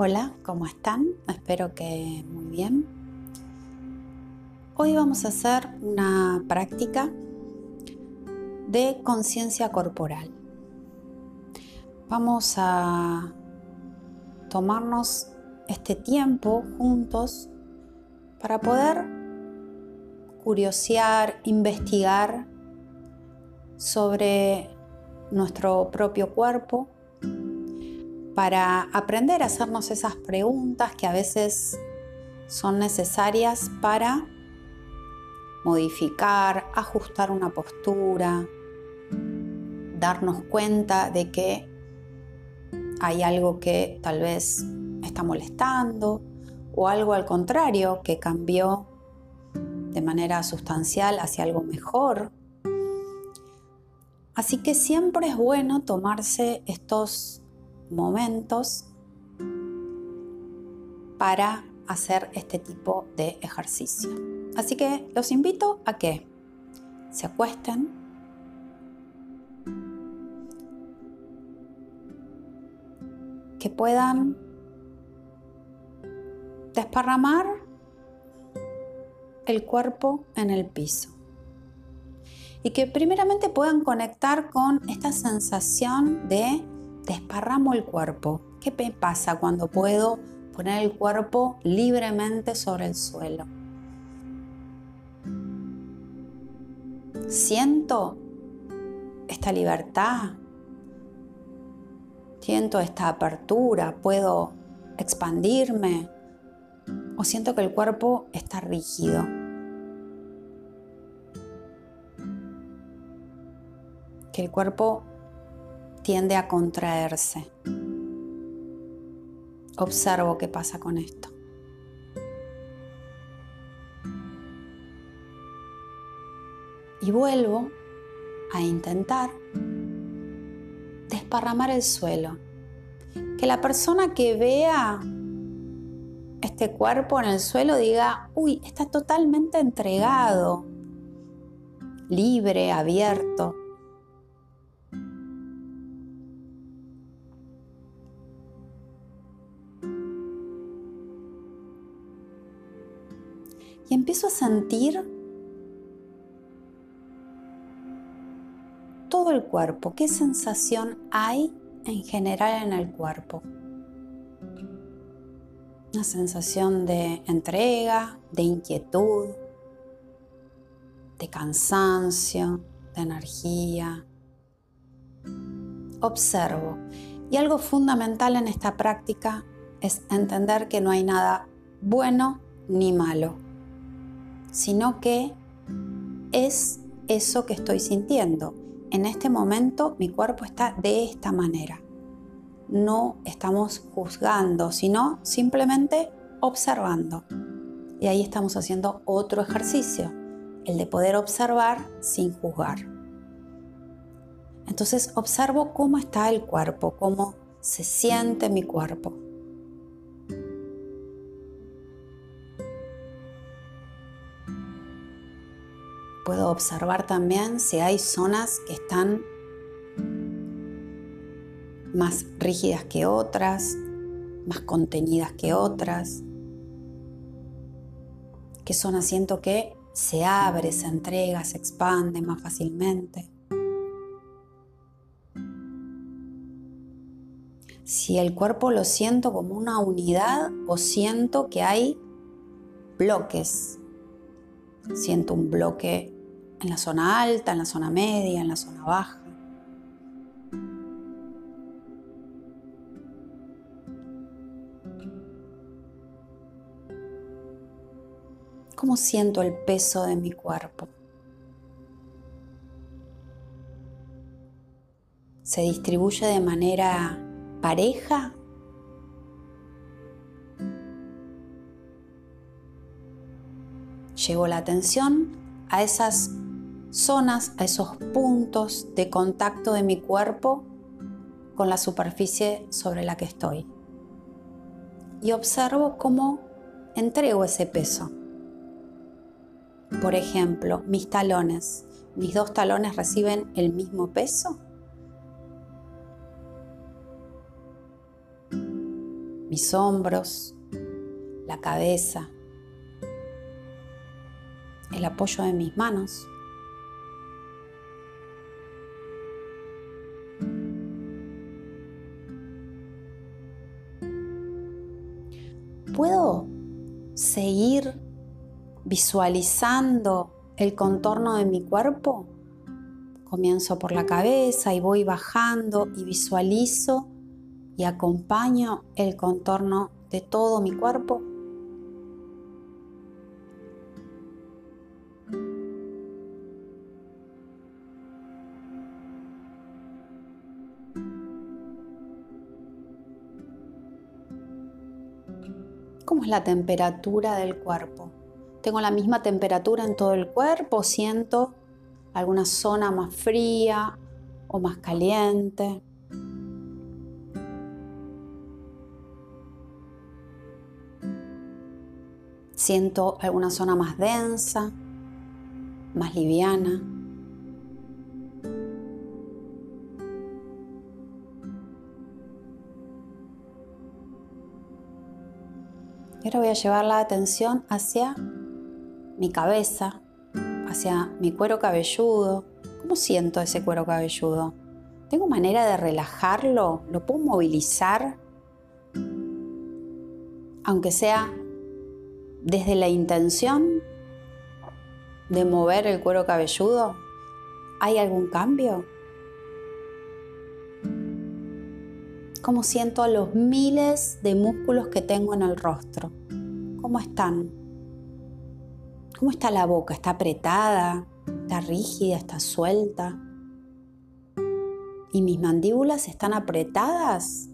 Hola, ¿cómo están? Espero que muy bien. Hoy vamos a hacer una práctica de conciencia corporal. Vamos a tomarnos este tiempo juntos para poder curiosear, investigar sobre nuestro propio cuerpo para aprender a hacernos esas preguntas que a veces son necesarias para modificar, ajustar una postura, darnos cuenta de que hay algo que tal vez está molestando o algo al contrario que cambió de manera sustancial hacia algo mejor. Así que siempre es bueno tomarse estos momentos para hacer este tipo de ejercicio. Así que los invito a que se acuesten, que puedan desparramar el cuerpo en el piso y que primeramente puedan conectar con esta sensación de desparramo el cuerpo. ¿Qué me pasa cuando puedo poner el cuerpo libremente sobre el suelo? Siento esta libertad, siento esta apertura, puedo expandirme o siento que el cuerpo está rígido. Que el cuerpo tiende a contraerse. Observo qué pasa con esto. Y vuelvo a intentar desparramar el suelo. Que la persona que vea este cuerpo en el suelo diga, uy, está totalmente entregado, libre, abierto. Sentir todo el cuerpo, qué sensación hay en general en el cuerpo. Una sensación de entrega, de inquietud, de cansancio, de energía. Observo. Y algo fundamental en esta práctica es entender que no hay nada bueno ni malo sino que es eso que estoy sintiendo. En este momento mi cuerpo está de esta manera. No estamos juzgando, sino simplemente observando. Y ahí estamos haciendo otro ejercicio, el de poder observar sin juzgar. Entonces observo cómo está el cuerpo, cómo se siente mi cuerpo. Puedo observar también si hay zonas que están más rígidas que otras, más contenidas que otras. ¿Qué zona siento que se abre, se entrega, se expande más fácilmente? Si el cuerpo lo siento como una unidad o siento que hay bloques. Siento un bloque en la zona alta, en la zona media, en la zona baja. ¿Cómo siento el peso de mi cuerpo? ¿Se distribuye de manera pareja? Llevo la atención a esas zonas, a esos puntos de contacto de mi cuerpo con la superficie sobre la que estoy. Y observo cómo entrego ese peso. Por ejemplo, mis talones. ¿Mis dos talones reciben el mismo peso? mis hombros, la cabeza, el apoyo de mis manos. ¿Puedo seguir visualizando el contorno de mi cuerpo? Comienzo por la cabeza y voy bajando y visualizo y acompaño el contorno de todo mi cuerpo. ¿Cómo es la temperatura del cuerpo? ¿Tengo la misma temperatura en todo el cuerpo? ¿Siento alguna zona más fría o más caliente? Siento alguna zona más densa, más liviana. Ahora voy a llevar la atención hacia mi cabeza, hacia mi cuero cabelludo. ¿Cómo siento ese cuero cabelludo? ¿Tengo manera de relajarlo? ¿Lo puedo movilizar? Aunque sea desde la intención de mover el cuero cabelludo, ¿hay algún cambio? Cómo siento los miles de músculos que tengo en el rostro. ¿Cómo están? ¿Cómo está la boca? ¿Está apretada? ¿Está rígida? ¿Está suelta? ¿Y mis mandíbulas están apretadas?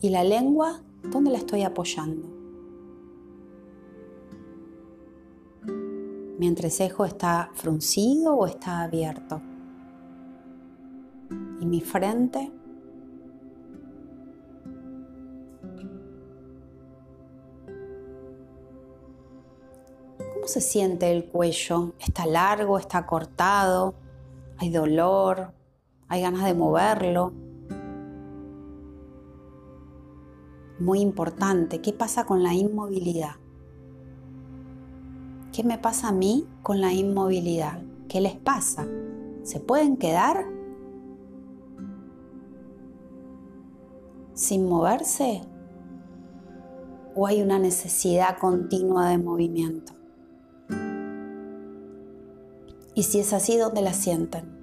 ¿Y la lengua? ¿Dónde la estoy apoyando? ¿Mi entrecejo está fruncido o está abierto? Y mi frente. ¿Cómo se siente el cuello? ¿Está largo? ¿Está cortado? ¿Hay dolor? ¿Hay ganas de moverlo? Muy importante, ¿qué pasa con la inmovilidad? ¿Qué me pasa a mí con la inmovilidad? ¿Qué les pasa? ¿Se pueden quedar sin moverse? ¿O hay una necesidad continua de movimiento? Y si es así, ¿dónde la sienten?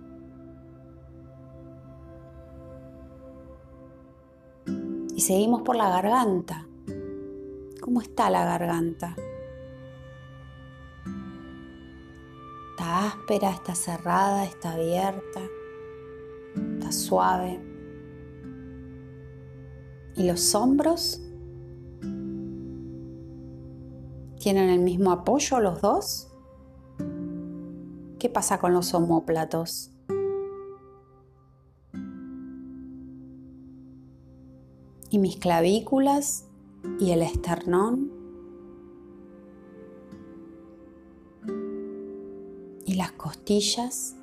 Y seguimos por la garganta. ¿Cómo está la garganta? ¿Está áspera? ¿Está cerrada? ¿Está abierta? ¿Está suave? ¿Y los hombros? ¿Tienen el mismo apoyo los dos? ¿Qué pasa con los homóplatos? ¿Y mis clavículas y el esternón? ¿Y las costillas?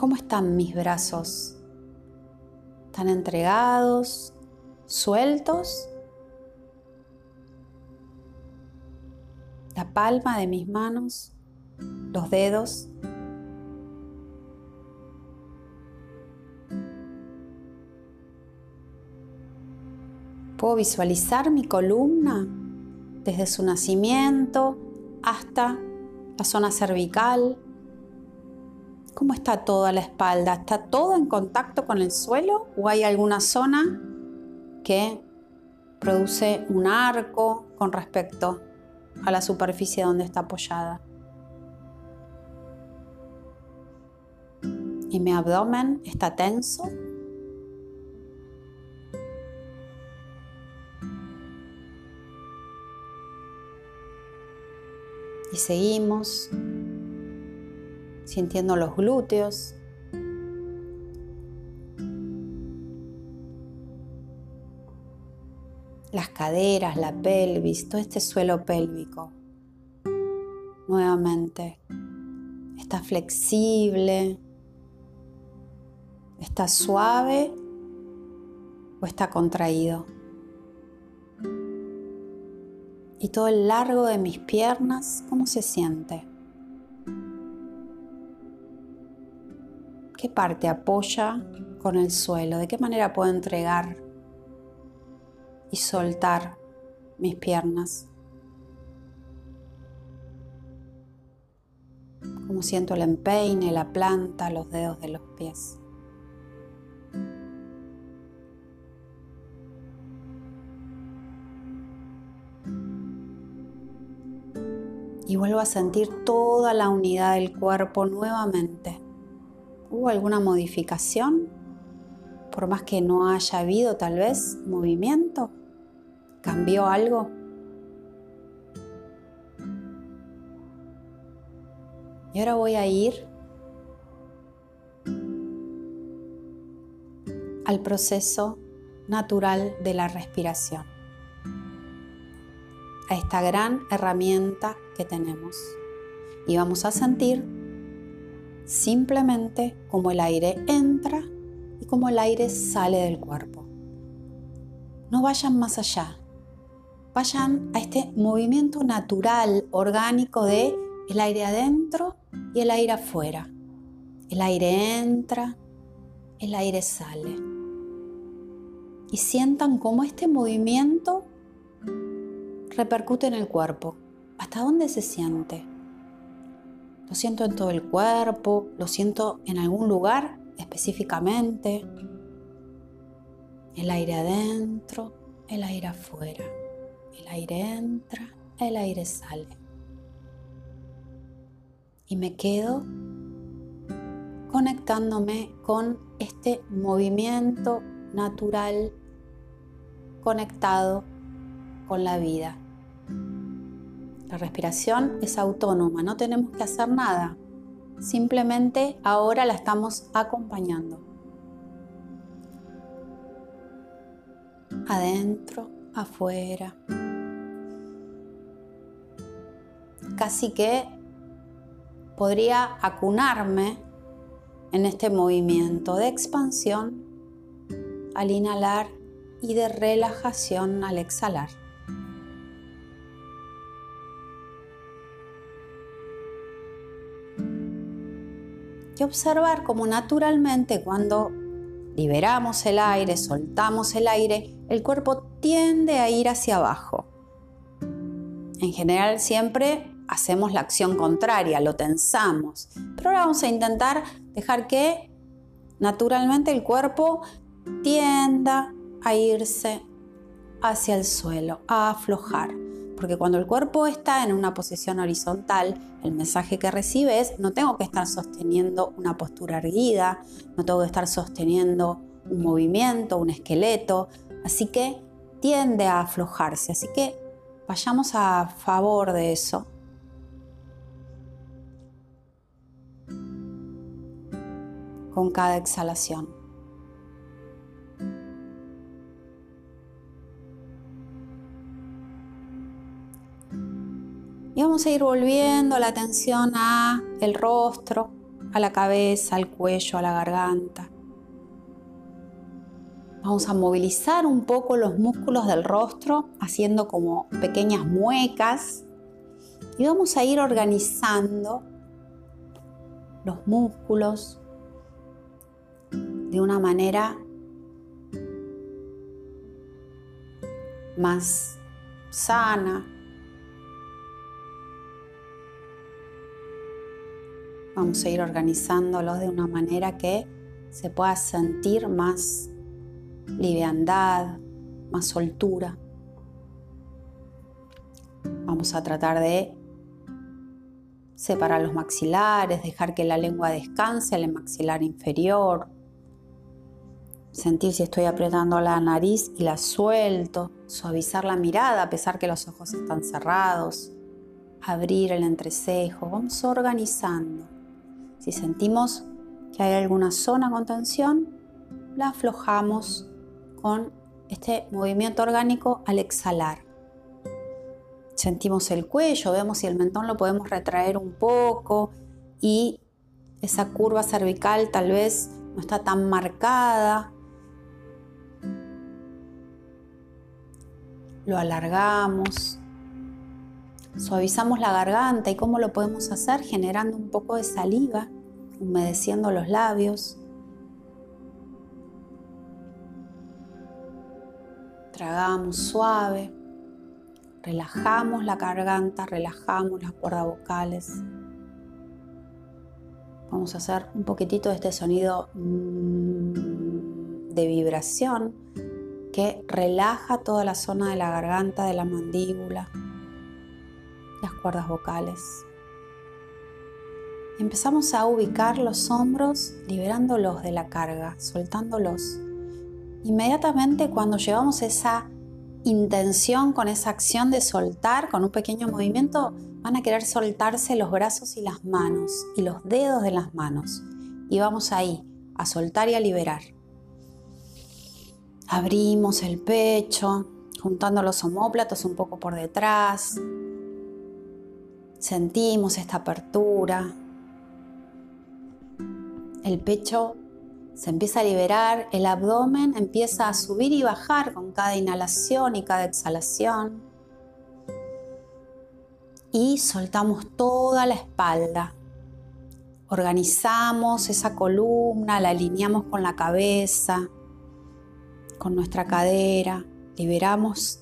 ¿Cómo están mis brazos? ¿Están entregados? ¿Sueltos? La palma de mis manos, los dedos. Puedo visualizar mi columna desde su nacimiento hasta la zona cervical, ¿Cómo está toda la espalda? ¿Está todo en contacto con el suelo o hay alguna zona que produce un arco con respecto a la superficie donde está apoyada? ¿Y mi abdomen está tenso? Y seguimos sintiendo los glúteos. Las caderas, la pelvis, todo este suelo pélvico. Nuevamente, está flexible, está suave o está contraído. Y todo el largo de mis piernas, ¿cómo se siente? ¿Qué parte apoya con el suelo? ¿De qué manera puedo entregar y soltar mis piernas? ¿Cómo siento el empeine, la planta, los dedos de los pies? y vuelvo a sentir toda la unidad del cuerpo nuevamente. ¿Hubo alguna modificación? Por más que no haya habido tal vez movimiento. ¿Cambió algo? Y ahora voy a ir al proceso natural de la respiración a esta gran herramienta que tenemos. Y vamos a sentir simplemente como el aire entra y como el aire sale del cuerpo. No vayan más allá. Vayan a este movimiento natural, orgánico de el aire adentro y el aire afuera. El aire entra, el aire sale. Y sientan cómo este movimiento repercute en el cuerpo. ¿Hasta dónde se siente? ¿Lo siento en todo el cuerpo? ¿Lo siento en algún lugar específicamente? El aire adentro, el aire afuera. El aire entra, el aire sale. Y me quedo conectándome con este movimiento natural conectado con la vida. La respiración es autónoma, no tenemos que hacer nada. Simplemente ahora la estamos acompañando. Adentro, afuera. Casi que podría acunarme en este movimiento de expansión al inhalar y de relajación al exhalar. Observar cómo naturalmente cuando liberamos el aire, soltamos el aire, el cuerpo tiende a ir hacia abajo. En general siempre hacemos la acción contraria, lo tensamos, pero ahora vamos a intentar dejar que naturalmente el cuerpo tienda a irse hacia el suelo, a aflojar. Porque cuando el cuerpo está en una posición horizontal, el mensaje que recibe es, no tengo que estar sosteniendo una postura erguida, no tengo que estar sosteniendo un movimiento, un esqueleto, así que tiende a aflojarse, así que vayamos a favor de eso. con cada exhalación. Vamos a ir volviendo la atención a el rostro, a la cabeza, al cuello, a la garganta. Vamos a movilizar un poco los músculos del rostro, haciendo como pequeñas muecas. Y vamos a ir organizando los músculos de una manera más sana, Vamos a ir organizándolos de una manera que se pueda sentir más liviandad, más soltura. Vamos a tratar de separar los maxilares, dejar que la lengua descanse en el maxilar inferior. Sentir si estoy apretando la nariz y la suelto. Suavizar la mirada a pesar que los ojos están cerrados. Abrir el entrecejo. Vamos organizando. Si sentimos que hay alguna zona con tensión, la aflojamos con este movimiento orgánico al exhalar. Sentimos el cuello, vemos si el mentón lo podemos retraer un poco y esa curva cervical tal vez no está tan marcada. Lo alargamos, suavizamos la garganta y cómo lo podemos hacer generando un poco de saliva, humedeciendo los labios. Tragamos suave, relajamos la garganta, relajamos las cuerdas vocales. Vamos a hacer un poquitito de este sonido mm, de vibración que relaja toda la zona de la garganta, de la mandíbula, las cuerdas vocales. Empezamos a ubicar los hombros liberándolos de la carga, soltándolos. Inmediatamente cuando llevamos esa intención con esa acción de soltar, con un pequeño movimiento, van a querer soltarse los brazos y las manos y los dedos de las manos. Y vamos ahí, a soltar y a liberar. Abrimos el pecho, juntando los omóplatos un poco por detrás. Sentimos esta apertura. El pecho se empieza a liberar, el abdomen empieza a subir y bajar con cada inhalación y cada exhalación. Y soltamos toda la espalda. Organizamos esa columna, la alineamos con la cabeza, con nuestra cadera. Liberamos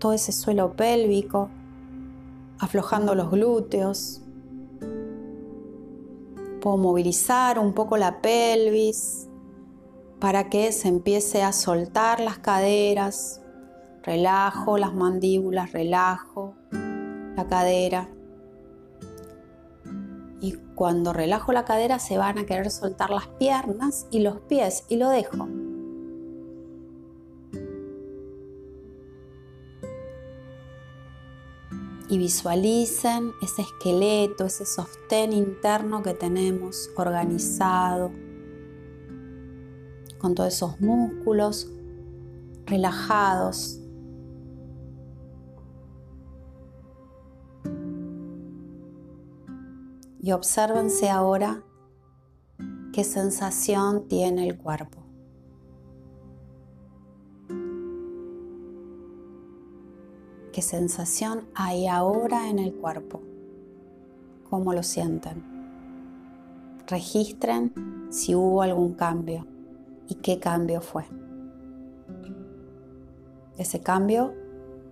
todo ese suelo pélvico, aflojando los glúteos, Puedo movilizar un poco la pelvis para que se empiece a soltar las caderas. Relajo las mandíbulas, relajo la cadera. Y cuando relajo la cadera se van a querer soltar las piernas y los pies y lo dejo. Y visualicen ese esqueleto, ese sostén interno que tenemos organizado, con todos esos músculos relajados. Y obsérvense ahora qué sensación tiene el cuerpo. Qué sensación hay ahora en el cuerpo, cómo lo sienten. Registren si hubo algún cambio y qué cambio fue. Ese cambio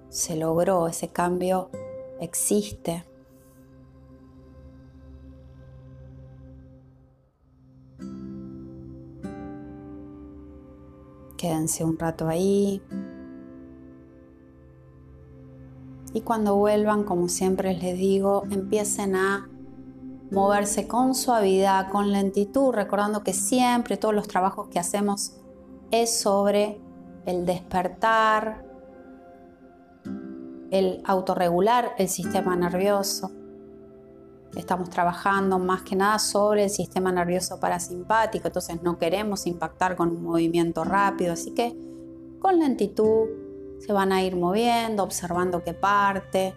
se logró, ese cambio existe. Quédense un rato ahí, y cuando vuelvan, como siempre les digo, empiecen a moverse con suavidad, con lentitud, recordando que siempre todos los trabajos que hacemos es sobre el despertar, el autorregular el sistema nervioso. Estamos trabajando más que nada sobre el sistema nervioso parasimpático, entonces no queremos impactar con un movimiento rápido, así que con lentitud, se van a ir moviendo, observando qué parte,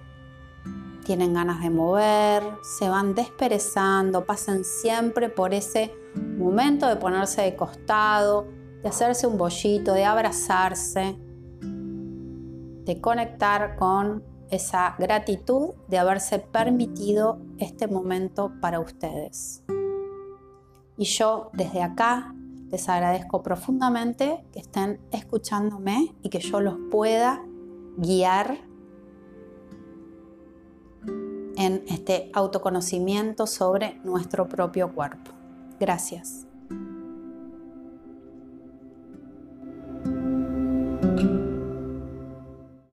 tienen ganas de mover, se van desperezando, pasen siempre por ese momento de ponerse de costado, de hacerse un bollito, de abrazarse, de conectar con esa gratitud de haberse permitido este momento para ustedes. Y yo desde acá les agradezco profundamente que estén escuchándome y que yo los pueda guiar en este autoconocimiento sobre nuestro propio cuerpo. Gracias.